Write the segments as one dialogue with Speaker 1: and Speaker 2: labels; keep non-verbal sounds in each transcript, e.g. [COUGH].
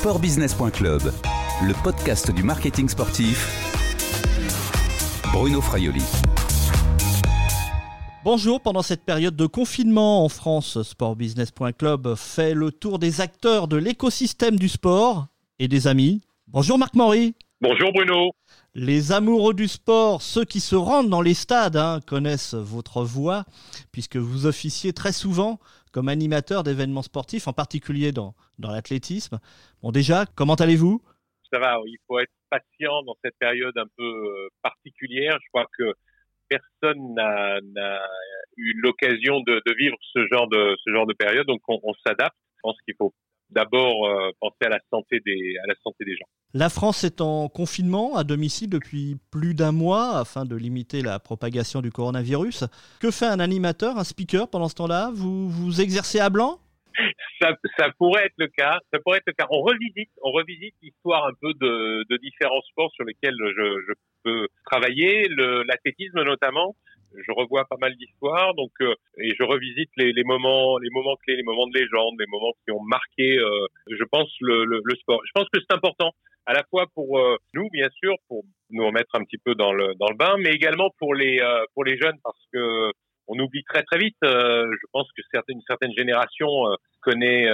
Speaker 1: Sportbusiness.club, le podcast du marketing sportif. Bruno Fraioli.
Speaker 2: Bonjour, pendant cette période de confinement en France, sportbusiness.club fait le tour des acteurs de l'écosystème du sport et des amis. Bonjour Marc Maury.
Speaker 3: Bonjour Bruno.
Speaker 2: Les amoureux du sport, ceux qui se rendent dans les stades, hein, connaissent votre voix, puisque vous officiez très souvent comme animateur d'événements sportifs, en particulier dans, dans l'athlétisme. Bon, déjà, comment allez-vous?
Speaker 3: Ça va, il faut être patient dans cette période un peu euh, particulière. Je crois que personne n'a eu l'occasion de, vivre ce genre de, ce genre de période, donc on, on s'adapte. Je pense qu'il faut d'abord euh, penser à la santé des à la santé des gens.
Speaker 2: La France est en confinement à domicile depuis plus d'un mois afin de limiter la propagation du coronavirus. Que fait un animateur, un speaker pendant ce temps-là? Vous vous exercez à blanc?
Speaker 3: Ça, ça, pourrait être le cas. Ça pourrait être le cas. On revisite, on revisite l'histoire un peu de, de, différents sports sur lesquels je, je peux travailler, l'athlétisme notamment je revois pas mal d'histoires, donc euh, et je revisite les, les, moments, les moments clés, les moments de légende, les moments qui ont marqué, euh, je pense le, le, le, sport. Je pense que c'est important à la fois pour euh, nous, bien sûr, pour nous remettre un petit peu dans le dans le bain, mais également pour les pour les jeunes parce que on oublie très très vite. je pense que certaines, une certaine génération connaît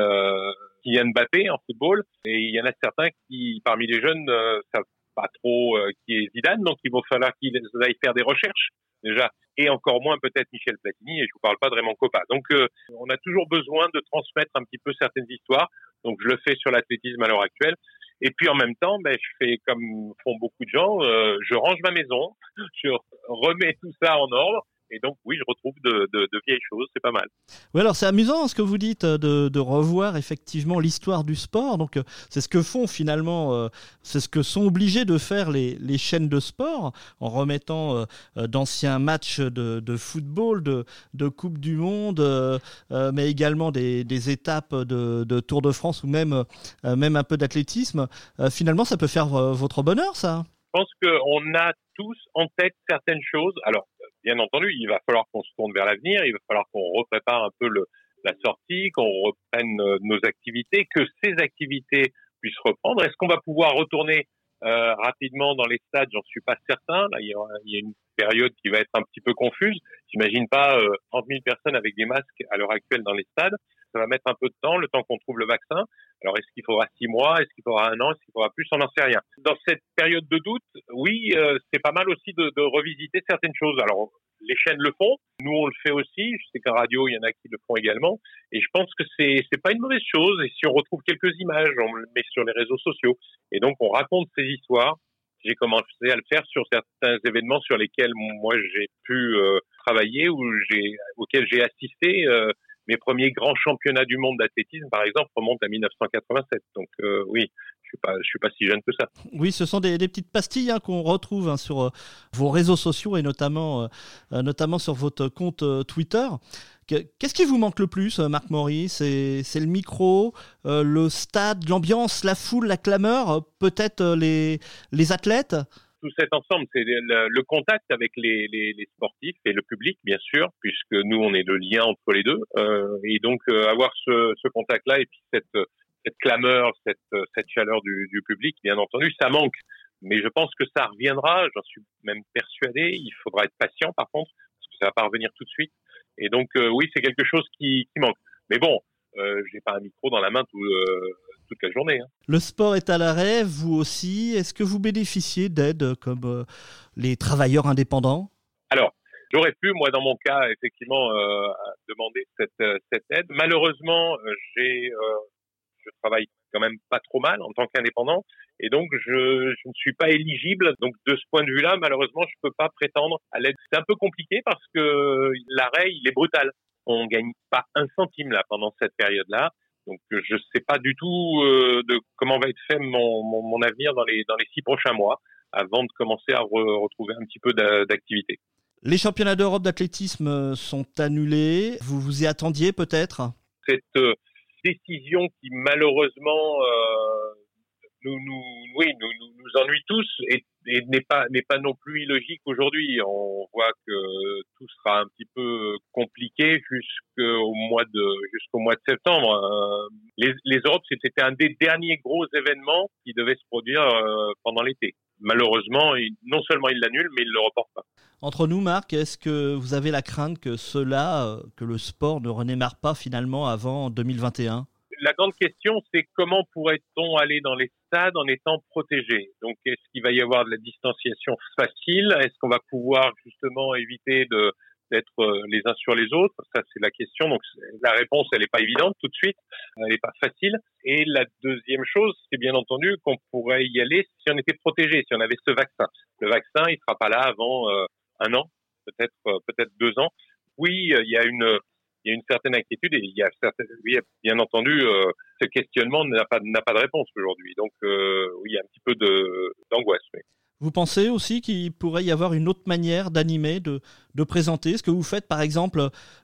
Speaker 3: Kylian Mbappé en football et il y en a certains qui, parmi les jeunes, savent pas trop qui est Zidane, donc il va falloir qu'ils aillent faire des recherches déjà, et encore moins peut-être Michel Platini, et je vous parle pas de Raymond Coppa. Donc, euh, on a toujours besoin de transmettre un petit peu certaines histoires. Donc, je le fais sur l'athlétisme à l'heure actuelle. Et puis en même temps, ben, je fais comme font beaucoup de gens, euh, je range ma maison, [LAUGHS] je remets tout ça en ordre, et donc, oui, je retrouve de, de, de vieilles choses, c'est pas mal.
Speaker 2: Oui, alors c'est amusant ce que vous dites euh, de, de revoir effectivement l'histoire du sport. Donc, euh, c'est ce que font finalement, euh, c'est ce que sont obligés de faire les, les chaînes de sport en remettant d'anciens matchs de, football, de, Coupe du Monde, mais également des, des étapes de, de, Tour de France ou même, même un peu d'athlétisme. finalement, ça peut faire votre bonheur, ça
Speaker 3: Je pense qu'on a tous en tête certaines choses. Alors, bien entendu, il va falloir qu'on se tourne vers l'avenir, il va falloir qu'on reprépare un peu la sortie, qu'on reprenne euh, nos activités, que ces activités puissent reprendre. Est-ce qu'on va pouvoir retourner euh, rapidement dans les stades? J'en suis pas certain. Là, il y, a, une période qui va être un petit peu confuse. J'imagine pas euh, 30 000 personnes avec des masques à l'heure actuelle dans les stades. Ça va mettre un peu de temps, le temps qu'on trouve le vaccin. Alors, est-ce qu'il faudra six mois? Est-ce qu'il faudra un an? Est-ce qu'il faudra plus? On n'en sait rien. Dans cette période de doute, oui, euh, c'est pas mal aussi de, revisiter certaines choses. Alors, les chaînes le font, nous on le fait aussi. Je sais qu'en radio, il y en a qui le font également. Et je pense que c'est c'est pas une mauvaise chose. Et si on retrouve quelques images, on le met sur les réseaux sociaux. Et donc, on raconte ces histoires. J'ai commencé à le faire sur certains événements sur lesquels moi j'ai pu euh, travailler ou auxquels j'ai assisté. Euh, mes premiers grands championnats du monde d'athlétisme, par exemple, remontent à 1987. Donc euh, oui, je suis pas, suis pas si jeune que ça.
Speaker 2: Oui, ce sont des, petites pastilles hein, qu'on retrouve hein, sur euh, vos réseaux sociaux et notamment, euh, notamment sur votre compte Twitter. Qu'est-ce qui vous manque le plus, Marc Maury? C'est le micro, le stade, l'ambiance, la foule, la clameur, peut-être les, les athlètes?
Speaker 3: Tout cet ensemble, c'est le, le, contact avec les, les, les, sportifs et le public, bien sûr, puisque nous, on est le lien entre les deux. Euh, et donc, euh, avoir ce, ce contact-là et puis cette, cette clameur, cette, cette chaleur du, du, public, bien entendu, ça manque. Mais je pense que ça reviendra, j'en suis même persuadé. Il faudra être patient, par contre, parce que ça va pas revenir tout de suite. Et donc, euh, oui, c'est quelque chose qui, qui manque. Mais bon, euh, j'ai pas un micro dans la main tout, euh, toute la journée. Hein.
Speaker 2: Le sport est à l'arrêt, vous aussi. Est-ce que vous bénéficiez d'aide comme euh, les travailleurs indépendants?
Speaker 3: Alors, j'aurais pu, moi, dans mon cas, effectivement, demander cette, cette aide. Malheureusement, j'ai, je travaille quand même pas trop mal en tant qu'indépendant, et donc je, je, ne suis pas éligible. Donc, de ce point de vue-là, malheureusement, je peux pas prétendre à l'aide. C'est un peu compliqué parce que l'arrêt, il est brutal. On gagne pas un centime là pendant cette période-là. Donc je ne sais pas du tout euh, de comment va être fait mon, mon, mon, avenir dans les, dans les six prochains mois avant de commencer à re, retrouver un petit peu d'activité.
Speaker 2: Les championnats d'Europe d'athlétisme sont annulés. Vous vous y attendiez peut-être?
Speaker 3: Cette euh, décision qui malheureusement euh, nous, nous, oui, nous, nous, nous ennuie tous et, et n'est pas n'est pas non plus illogique aujourd'hui. On voit que tout sera un petit peu compliqué jusqu'au mois de jusqu'au mois de septembre. Euh, les, les Europes, c'était un des derniers gros événements qui devait se produire euh, pendant l'été. Malheureusement, non seulement il l'annule, mais il le reporte pas.
Speaker 2: Entre nous, Marc, est-ce que vous avez la crainte que cela, euh, que le sport ne redémarre pas finalement avant 2021
Speaker 3: la grande question, c'est comment pourrait-on aller dans les en étant protégé Donc, est-ce qu'il va y avoir de la distanciation facile? Est-ce qu'on va pouvoir justement éviter d'être euh, les uns sur les autres? Ça, c'est la question. Donc, la réponse, elle n'est pas évidente tout de suite. Elle n'est pas facile. Et la deuxième chose, c'est bien entendu qu'on pourrait y aller si on était protégé, si on avait ce vaccin. Le vaccin, il sera pas là avant euh, un an, peut-être euh, peut-être deux ans. Oui, il y a une il y a une certaine inquiétude et il y a, bien entendu, euh, ce questionnement n'a pas, n'a pas de réponse aujourd'hui. Donc, euh, oui, il y a un petit peu de, d'angoisse.
Speaker 2: Vous pensez aussi qu'il pourrait y avoir une autre manière d'animer, de, de présenter? Ce que vous faites, par exemple,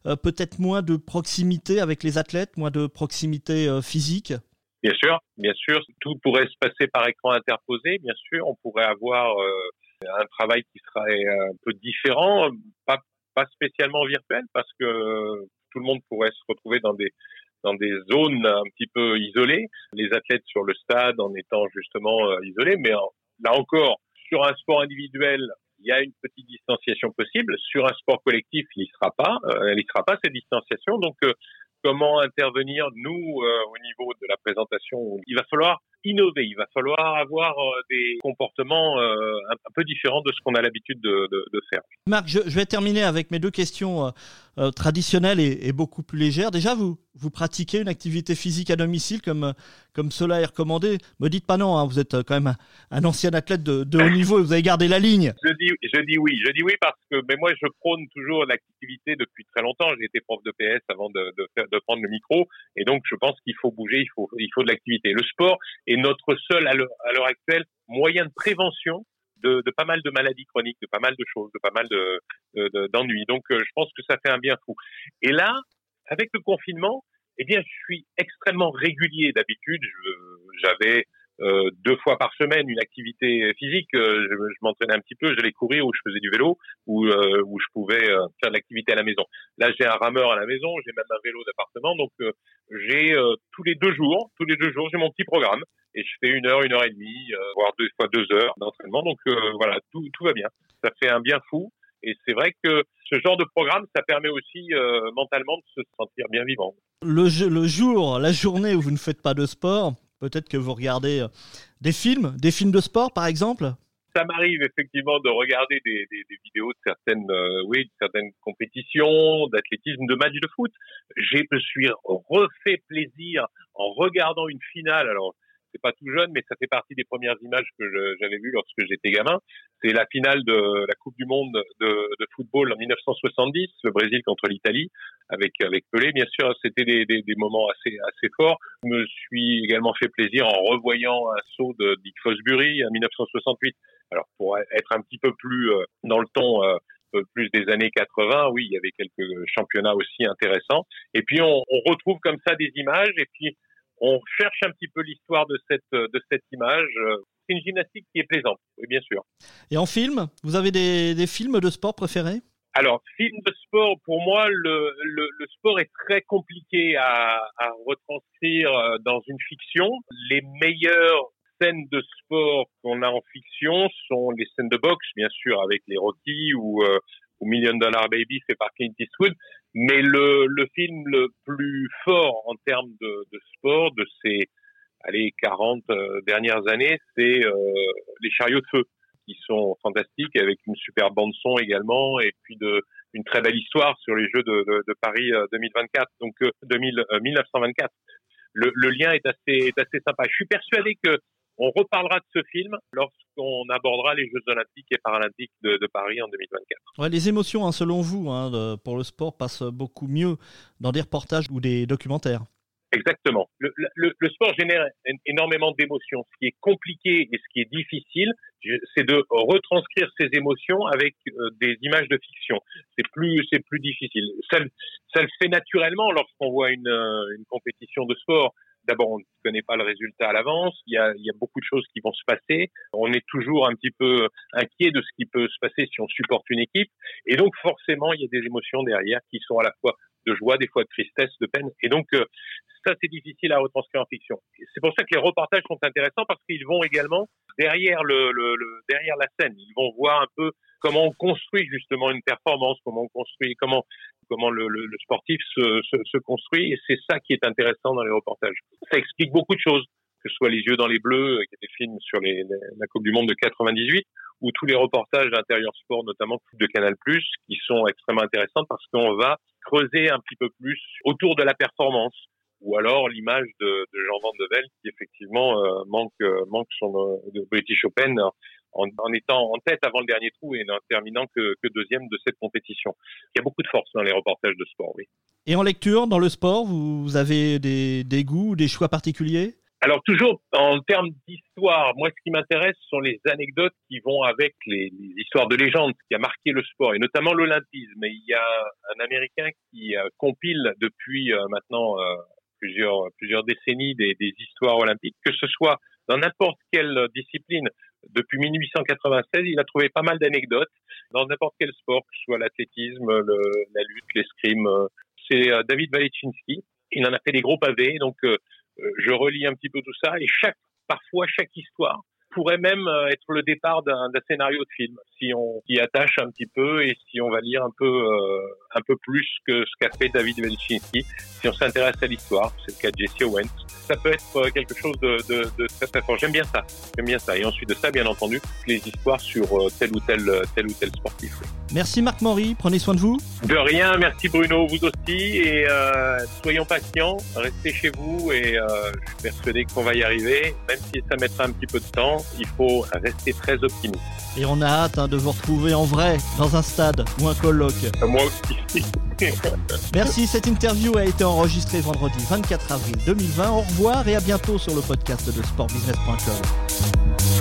Speaker 2: euh, peut-être moins de proximité avec les athlètes, moins de proximité physique?
Speaker 3: Bien sûr, bien sûr. Tout pourrait se passer par écran interposé, bien sûr. On pourrait avoir un travail qui serait un peu différent, pas, pas spécialement virtuel, parce que tout le monde pourrait se retrouver dans des dans des zones un petit peu isolées, les athlètes sur le stade en étant justement euh, isolés, mais là encore, sur un sport individuel, il y a une petite distanciation possible. Sur un sport collectif, il n'y sera pas, euh, sera pas cette distanciation. Donc, euh, comment intervenir nous au niveau de la présentation? Il va falloir innover. Il va falloir avoir euh, des comportements euh, un, peu différents de ce qu'on a l'habitude de, faire.
Speaker 2: Marc, je, vais terminer avec mes deux questions euh, traditionnelles et, beaucoup plus légères. Déjà, vous, vous pratiquez une activité physique à domicile comme, comme cela est recommandé Me dites pas non, hein, vous êtes quand même un, ancien athlète de, haut [LAUGHS] niveau et vous avez gardé la ligne.
Speaker 3: Je dis, je dis oui, je dis oui parce que mais moi je prône toujours l'activité depuis très longtemps. J'ai été prof de PS avant de, prendre le micro et donc je pense qu'il faut bouger, il faut, il faut de l'activité. Le sport est notre seul, à l'heure actuelle, moyen de prévention de, pas mal de maladies chroniques, de pas mal de choses, de pas mal de, d'ennuis. Donc, euh, je pense que ça fait un bien fou. Et là, avec le confinement, eh bien, je suis extrêmement régulier d'habitude. J'avais euh, deux fois par semaine une activité physique. Euh, je, je m'entraînais un petit peu, j'allais courir ou je faisais du vélo ou euh, où je pouvais euh, faire de l'activité à la maison. Là, j'ai un rameur à la maison, j'ai même un vélo d'appartement, donc j'ai tous les deux jours, tous les deux jours, j'ai mon petit programme et je fais une heure, une heure et demie, voire deux fois deux heures d'entraînement. Donc voilà, tout, tout va bien. Ça fait un bien fou. Et c'est vrai que ce genre de programme, ça permet aussi mentalement de se sentir bien vivant.
Speaker 2: Le, le jour, la journée où vous ne faites pas de sport, Peut-être que vous regardez euh, des films, des films de sport par exemple?
Speaker 3: Ça m'arrive effectivement de regarder des, vidéos de certaines, euh, oui, de certaines compétitions, d'athlétisme, de matchs de foot. Je me suis refait plaisir en regardant une finale. Alors, c'est pas tout jeune, mais ça fait partie des premières images que j'avais vues lorsque j'étais gamin. C'est la finale de la Coupe du Monde de, football en 1970, le Brésil contre l'Italie, avec Pelé. Bien sûr, c'était des, moments assez assez forts. Je me suis également fait plaisir en revoyant un saut de Dick Fosbury en 1968. Alors pour être un petit peu plus euh, dans le ton. Euh, plus des années 80, oui, il y avait quelques championnats aussi intéressants. Et puis on, on retrouve comme ça des images, et puis on cherche un petit peu l'histoire de cette, de cette image. C'est une gymnastique qui est plaisante, oui, bien sûr.
Speaker 2: Et en film, vous avez des, des films de sport préférés?
Speaker 3: Alors, film de sport, pour moi, le, le, le sport est très compliqué à, à, retranscrire euh, dans une fiction. Les meilleures scènes de sport qu'on a en fiction sont les scènes de boxe, bien sûr, avec les Rocky ou, euh, ou Million Dollar Baby fait par Clint Eastwood. Mais le, le film le plus fort en termes de, de sport de ces allez 40 euh, dernières années, c'est euh, les chariots de feu qui sont fantastiques avec une super bande son également et puis de une très belle histoire sur les Jeux de, de, de Paris 2024 euh, donc 2000, 1924. Le, le, lien est assez est assez sympa. Je suis persuadé que on reparlera de ce film lorsqu'on abordera les Jeux Olympiques et Paralympiques de, Paris en 2024.
Speaker 2: les émotions, hein, selon vous, hein, pour le sport, passent beaucoup mieux dans des reportages ou des documentaires.
Speaker 3: Exactement. Le, le, sport génère énormément d'émotions. Ce qui est compliqué et ce qui est difficile, c'est de retranscrire ces émotions avec euh, des images de fiction. C'est plus, c'est plus difficile. Ça, ça le fait naturellement lorsqu'on voit une, euh, une compétition de sport d'abord, on ne connaît pas le résultat à l'avance. Il y, a, il y a beaucoup de choses qui vont se passer. On est toujours un petit peu inquiet de ce qui peut se passer si on supporte une équipe. Et donc, forcément, il y a des émotions derrière qui sont à la fois de joie, des fois de tristesse, de peine. Et donc, euh, ça, c'est difficile à retranscrire en fiction. C'est pour ça que les reportages sont intéressants parce qu'ils vont également derrière le, le, le, derrière la scène. Ils vont voir un peu comment on construit justement une performance, comment on construit, comment comment le, le, le sportif se, se, se, construit. Et c'est ça qui est intéressant dans les reportages. Ça explique beaucoup de choses, que ce soit Les yeux dans les bleus, qui est des films sur les, la Coupe du Monde de 98, ou tous les reportages d'intérieur sport, notamment de Canal+, qui sont extrêmement intéressants parce qu'on va creuser un petit peu plus autour de la performance ou alors l'image de, de, Jean Van de Velde qui effectivement euh, manque euh, manque son euh, de British Open en, en, étant en tête avant le dernier trou et n'en terminant que, que, deuxième de cette compétition. Il y a beaucoup de force dans les reportages de sport, oui.
Speaker 2: Et en lecture, dans le sport, vous avez des, des goûts, des choix particuliers?
Speaker 3: Alors toujours en termes d'histoire, moi ce qui m'intéresse sont les anecdotes qui vont avec les, les, histoires de légende qui a marqué le sport et notamment l'olympisme. il y a un Américain qui compile depuis maintenant plusieurs plusieurs décennies des, histoires olympiques, que ce soit dans n'importe quelle discipline. Depuis 1896, il a trouvé pas mal d'anecdotes dans n'importe quel sport, que ce soit l'athlétisme, la lutte, l'escrime. C'est David Walechinski. Il en a fait des gros pavés, donc euh, je relis un petit peu tout ça et chaque, parfois chaque histoire pourrait même euh, être le départ d'un scénario de film si on y attache un petit peu et si on va lire un peu euh, un peu plus que ce qu'a fait David Welchinski si on s'intéresse à l'histoire c'est le cas de Jesse Owens. Ça peut être quelque chose de, de, de très très fort. J'aime bien ça. J'aime bien ça. Et ensuite de ça bien entendu les histoires sur tel ou tel tel ou tel sportif
Speaker 2: Merci Marc Maury, prenez soin de vous.
Speaker 3: De rien, merci Bruno, vous aussi. Et euh, soyons patients, restez chez vous et euh, je suis persuadé qu'on va y arriver. Même si ça mettra un petit peu de temps, il faut rester très optimiste.
Speaker 2: Et on a hâte hein, de vous retrouver en vrai, dans un stade ou un colloque.
Speaker 3: Moi aussi. [LAUGHS]
Speaker 2: merci, cette interview a été enregistrée vendredi 24 avril 2020. Au revoir et à bientôt sur le podcast de sportbusiness.com.